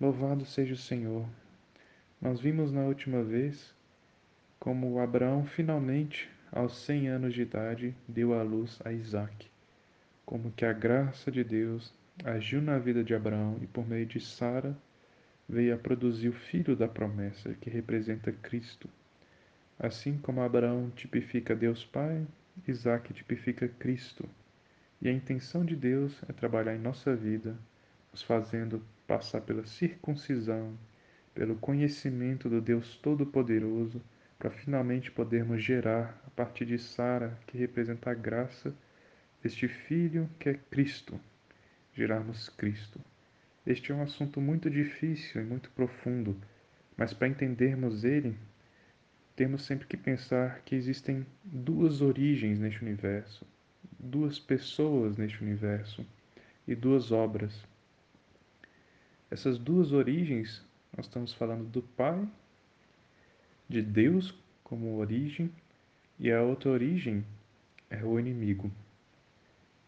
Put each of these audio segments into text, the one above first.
Louvado seja o Senhor. Nós vimos na última vez como Abraão finalmente, aos 100 anos de idade, deu à luz a Isaac. Como que a graça de Deus agiu na vida de Abraão e por meio de Sara veio a produzir o filho da promessa, que representa Cristo. Assim como Abraão tipifica Deus Pai, Isaac tipifica Cristo. E a intenção de Deus é trabalhar em nossa vida, nos fazendo passar pela circuncisão, pelo conhecimento do Deus Todo-Poderoso, para finalmente podermos gerar, a partir de Sara, que representa a graça, este filho que é Cristo, gerarmos Cristo. Este é um assunto muito difícil e muito profundo, mas para entendermos ele, temos sempre que pensar que existem duas origens neste universo, duas pessoas neste universo e duas obras. Essas duas origens, nós estamos falando do Pai, de Deus como origem, e a outra origem é o inimigo.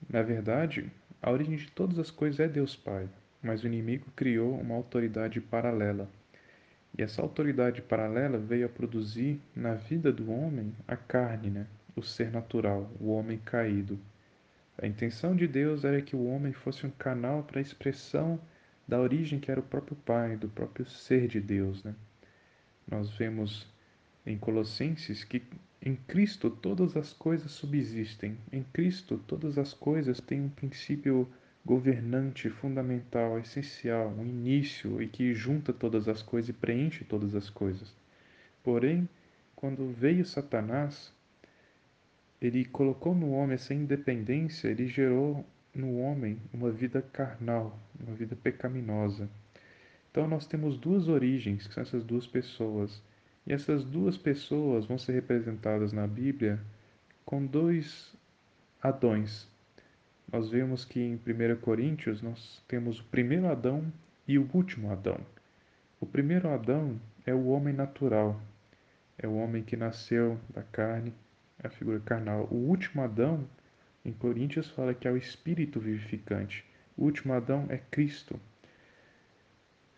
Na verdade, a origem de todas as coisas é Deus Pai mas o inimigo criou uma autoridade paralela. E essa autoridade paralela veio a produzir na vida do homem a carne, né? o ser natural, o homem caído. A intenção de Deus era que o homem fosse um canal para a expressão da origem que era o próprio Pai, do próprio ser de Deus. Né? Nós vemos em Colossenses que em Cristo todas as coisas subsistem, em Cristo todas as coisas têm um princípio governante, fundamental, essencial, um início e que junta todas as coisas e preenche todas as coisas. Porém, quando veio Satanás, ele colocou no homem essa independência, ele gerou no homem uma vida carnal, uma vida pecaminosa. Então nós temos duas origens, que são essas duas pessoas. E essas duas pessoas vão ser representadas na Bíblia com dois Adões, nós vemos que em 1 Coríntios nós temos o primeiro Adão e o último Adão. O primeiro Adão é o homem natural, é o homem que nasceu da carne, a figura carnal. O último Adão, em Coríntios, fala que é o espírito vivificante. O último Adão é Cristo.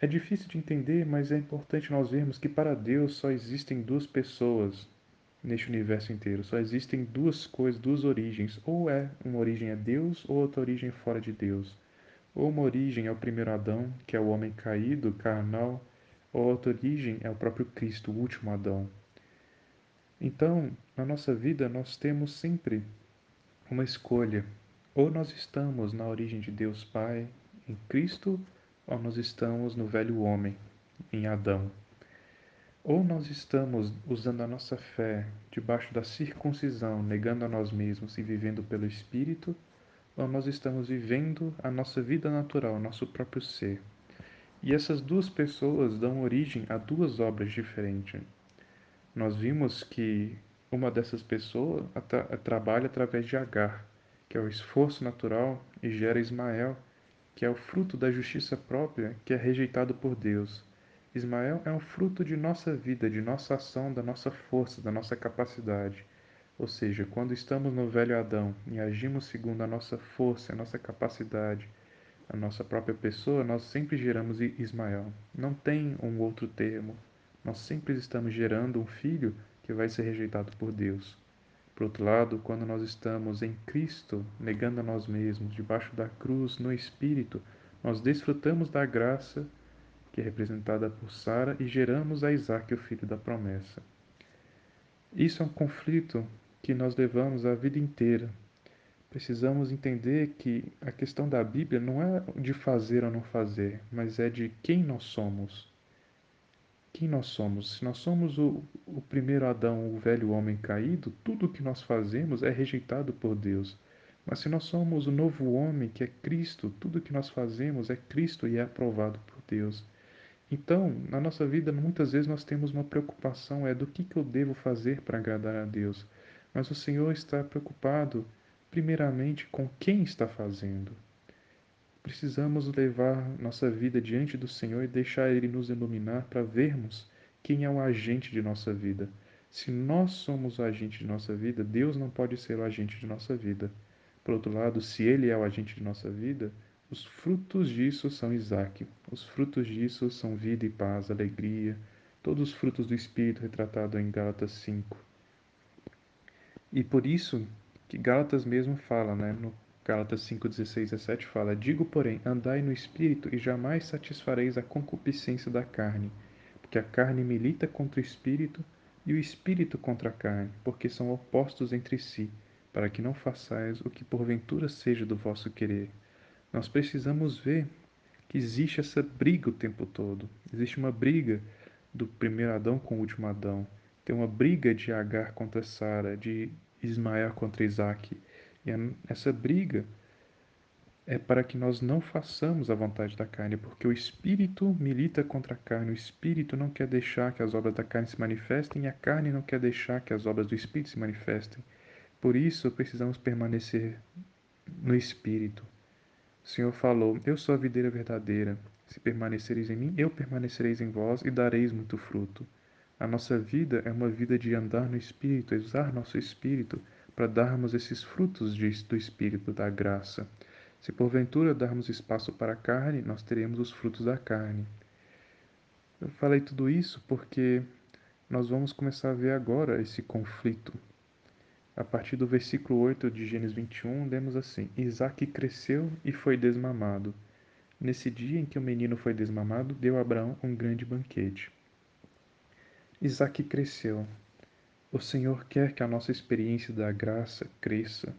É difícil de entender, mas é importante nós vermos que para Deus só existem duas pessoas, neste universo inteiro. Só existem duas coisas, duas origens. Ou é uma origem é Deus, ou outra origem é fora de Deus. Ou uma origem é o primeiro Adão, que é o homem caído, carnal, ou outra origem é o próprio Cristo, o último Adão. Então, na nossa vida, nós temos sempre uma escolha. Ou nós estamos na origem de Deus Pai, em Cristo, ou nós estamos no velho homem, em Adão. Ou nós estamos usando a nossa fé debaixo da circuncisão, negando a nós mesmos e vivendo pelo Espírito, ou nós estamos vivendo a nossa vida natural, nosso próprio ser. E essas duas pessoas dão origem a duas obras diferentes. Nós vimos que uma dessas pessoas trabalha através de Agar, que é o esforço natural, e gera Ismael, que é o fruto da justiça própria, que é rejeitado por Deus. Ismael é um fruto de nossa vida, de nossa ação, da nossa força, da nossa capacidade. Ou seja, quando estamos no velho Adão e agimos segundo a nossa força, a nossa capacidade, a nossa própria pessoa, nós sempre geramos Ismael. Não tem um outro termo. Nós sempre estamos gerando um filho que vai ser rejeitado por Deus. Por outro lado, quando nós estamos em Cristo, negando a nós mesmos, debaixo da cruz, no Espírito, nós desfrutamos da graça que é representada por Sara, e geramos a Isaac, o filho da promessa. Isso é um conflito que nós levamos a vida inteira. Precisamos entender que a questão da Bíblia não é de fazer ou não fazer, mas é de quem nós somos. Quem nós somos? Se nós somos o, o primeiro Adão, o velho homem caído, tudo o que nós fazemos é rejeitado por Deus. Mas se nós somos o novo homem, que é Cristo, tudo o que nós fazemos é Cristo e é aprovado por Deus. Então, na nossa vida, muitas vezes nós temos uma preocupação, é do que, que eu devo fazer para agradar a Deus. Mas o Senhor está preocupado, primeiramente, com quem está fazendo. Precisamos levar nossa vida diante do Senhor e deixar Ele nos iluminar para vermos quem é o agente de nossa vida. Se nós somos o agente de nossa vida, Deus não pode ser o agente de nossa vida. Por outro lado, se Ele é o agente de nossa vida, Os frutos disso são Isaac. Os frutos disso são vida e paz, alegria, todos os frutos do Espírito retratado em Gálatas 5. E por isso que Gálatas mesmo fala, né, no Gálatas 5, 16 a 17 fala: Digo, porém, andai no espírito e jamais satisfareis a concupiscência da carne, porque a carne milita contra o espírito e o espírito contra a carne, porque são opostos entre si, para que não façais o que porventura seja do vosso querer. Nós precisamos ver que existe essa briga o tempo todo. Existe uma briga do primeiro Adão com o último Adão. Tem uma briga de Agar contra Sara, de Ismael contra Isaac. E essa briga é para que nós não façamos a vontade da carne, porque o espírito milita contra a carne, o espírito não quer deixar que as obras da carne se manifestem e a carne não quer deixar que as obras do espírito se manifestem. Por isso precisamos permanecer no espírito. O Senhor falou: Eu sou a videira verdadeira. Se permanecereis em mim, eu permanecereis em vós e dareis muito fruto. A nossa vida é uma vida de andar no espírito, usar nosso espírito para darmos esses frutos do Espírito da graça. Se porventura darmos espaço para a carne, nós teremos os frutos da carne. Eu falei tudo isso porque nós vamos começar a ver agora esse conflito. A partir do versículo 8 de Gênesis 21, lemos assim: Isaac cresceu e foi desmamado. Nesse dia em que o menino foi desmamado, deu a Abraão um grande banquete. Isaac cresceu. O Senhor quer que a nossa experiência da graça cresça,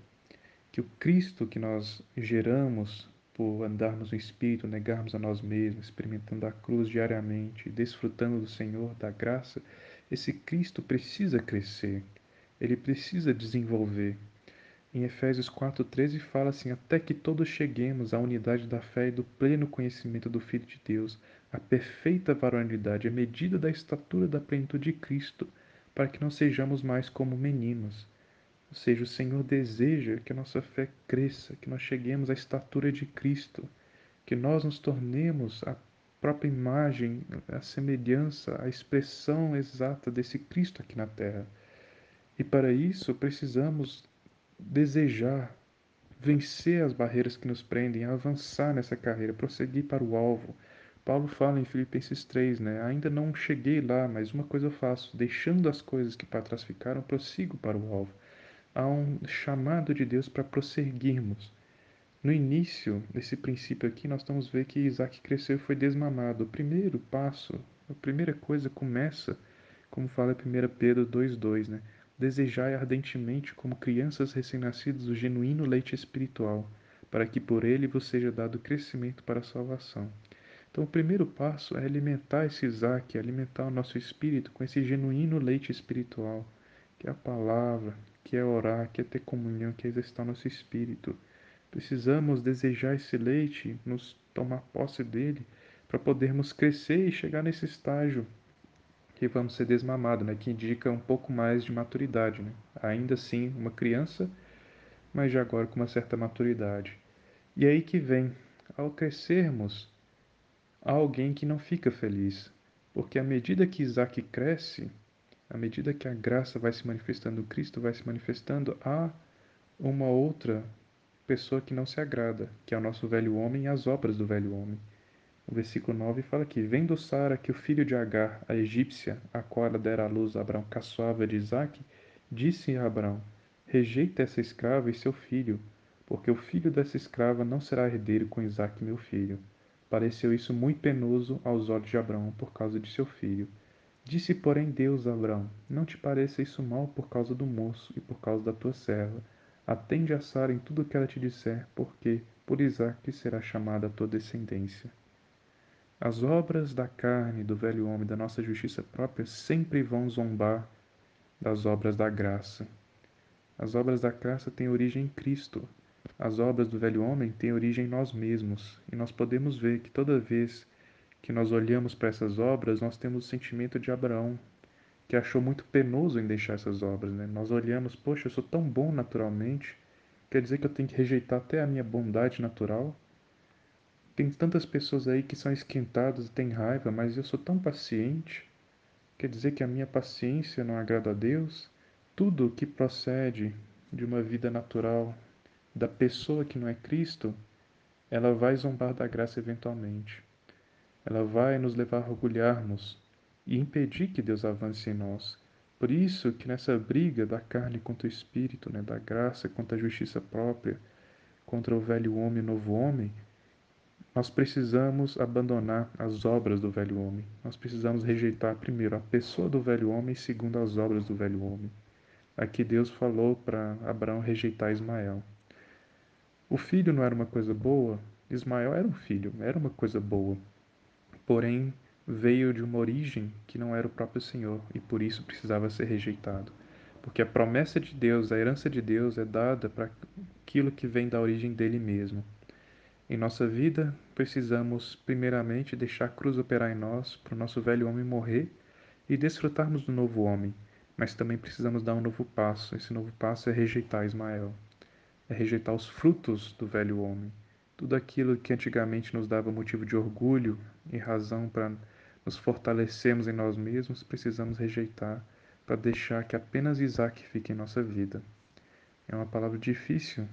que o Cristo que nós geramos por andarmos no Espírito, negarmos a nós mesmos, experimentando a cruz diariamente, desfrutando do Senhor, da graça, esse Cristo precisa crescer, ele precisa desenvolver. Em Efésios 4,13 fala assim: Até que todos cheguemos à unidade da fé e do pleno conhecimento do Filho de Deus, a perfeita varonilidade, a medida da estatura da plenitude de Cristo para que não sejamos mais como meninos. Ou seja, o Senhor deseja que a nossa fé cresça, que nós cheguemos à estatura de Cristo, que nós nos tornemos a própria imagem, a semelhança, a expressão exata desse Cristo aqui na terra. E para isso precisamos desejar vencer as barreiras que nos prendem, avançar nessa carreira, prosseguir para o alvo, Paulo fala em Filipenses 3, né? Ainda não cheguei lá, mas uma coisa eu faço, deixando as coisas que para trás ficaram, prossigo para o alvo. Há um chamado de Deus para prosseguirmos. No início desse princípio aqui, nós vamos ver que Isaac cresceu e foi desmamado. O primeiro passo, a primeira coisa começa, como fala em 1 Pedro 2,2, né? Desejai ardentemente, como crianças recém-nascidas, o genuíno leite espiritual, para que por ele vos seja dado crescimento para a salvação. Então, o primeiro passo é alimentar esse Isaac, alimentar o nosso espírito com esse genuíno leite espiritual, que é a palavra, que é orar, que é ter comunhão, que é exercitar nosso espírito. Precisamos desejar esse leite, nos tomar posse dele, para podermos crescer e chegar nesse estágio que vamos ser desmamados, né? que indica um pouco mais de maturidade. Né? Ainda assim, uma criança, mas já agora com uma certa maturidade. E aí que vem, ao crescermos, há alguém que não fica feliz, porque à medida que Isaac cresce, à medida que a graça vai se manifestando, Cristo vai se manifestando, há uma outra pessoa que não se agrada, que é o nosso velho homem e as obras do velho homem. O versículo 9 fala aqui: Vendo Sara que o filho de Agar, a egípcia, a qual ela dera à luz a Abraão, caçoava de Isaac, disse a Abraão: Rejeita essa escrava e seu filho, porque o filho dessa escrava não será herdeiro com Isaac, meu filho. Pareceu isso muito penoso aos olhos de Abraão por causa de seu filho. Disse, porém, Deus a Abraão: Não te pareça isso mal por causa do moço e por causa da tua serva. Atende a Sara em tudo o que ela te disser, porque por Isaque será chamada a tua descendência. As obras da carne, do velho homem, da nossa justiça própria, sempre vão zombar das obras da graça. As obras da graça têm origem em Cristo, as obras do velho homem têm origem em nós mesmos, e nós podemos ver que toda vez que nós olhamos para essas obras, nós temos o sentimento de Abraão, que achou muito penoso em deixar essas obras. Né? Nós olhamos, poxa, eu sou tão bom naturalmente, quer dizer que eu tenho que rejeitar até a minha bondade natural? Tem tantas pessoas aí que são esquentadas e têm raiva, mas eu sou tão paciente. Quer dizer que a minha paciência não agrada a Deus? Tudo que procede de uma vida natural da pessoa que não é Cristo ela vai zombar da graça eventualmente. Ela vai nos levar a orgulharmos e impedir que Deus avance em nós. Por isso que nessa briga da carne contra o espírito, né, da graça contra a justiça própria, contra o velho homem e o novo homem, nós precisamos abandonar as obras do velho homem. Nós precisamos rejeitar primeiro a pessoa do velho homem e segundo as obras do velho homem. Aqui Deus falou para Abraão rejeitar Ismael. O filho não era uma coisa boa? Ismael era um filho, era uma coisa boa. Porém, veio de uma origem que não era o próprio Senhor e por isso precisava ser rejeitado. Porque a promessa de Deus, a herança de Deus é dada para aquilo que vem da origem dele mesmo. Em nossa vida, precisamos primeiramente deixar a cruz operar em nós, para o nosso velho homem morrer e desfrutarmos do novo homem. Mas também precisamos dar um novo passo. Esse novo passo é rejeitar Ismael. É rejeitar os frutos do velho homem. Tudo aquilo que antigamente nos dava motivo de orgulho e razão para nos fortalecermos em nós mesmos, precisamos rejeitar para deixar que apenas Isaac fique em nossa vida. É uma palavra difícil,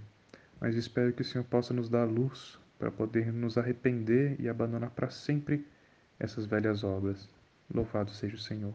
mas espero que o Senhor possa nos dar luz para poder nos arrepender e abandonar para sempre essas velhas obras. Louvado seja o Senhor.